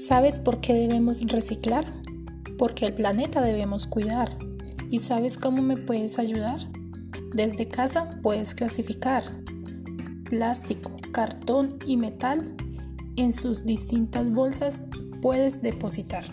¿Sabes por qué debemos reciclar? Porque el planeta debemos cuidar. ¿Y sabes cómo me puedes ayudar? Desde casa puedes clasificar plástico, cartón y metal en sus distintas bolsas puedes depositar.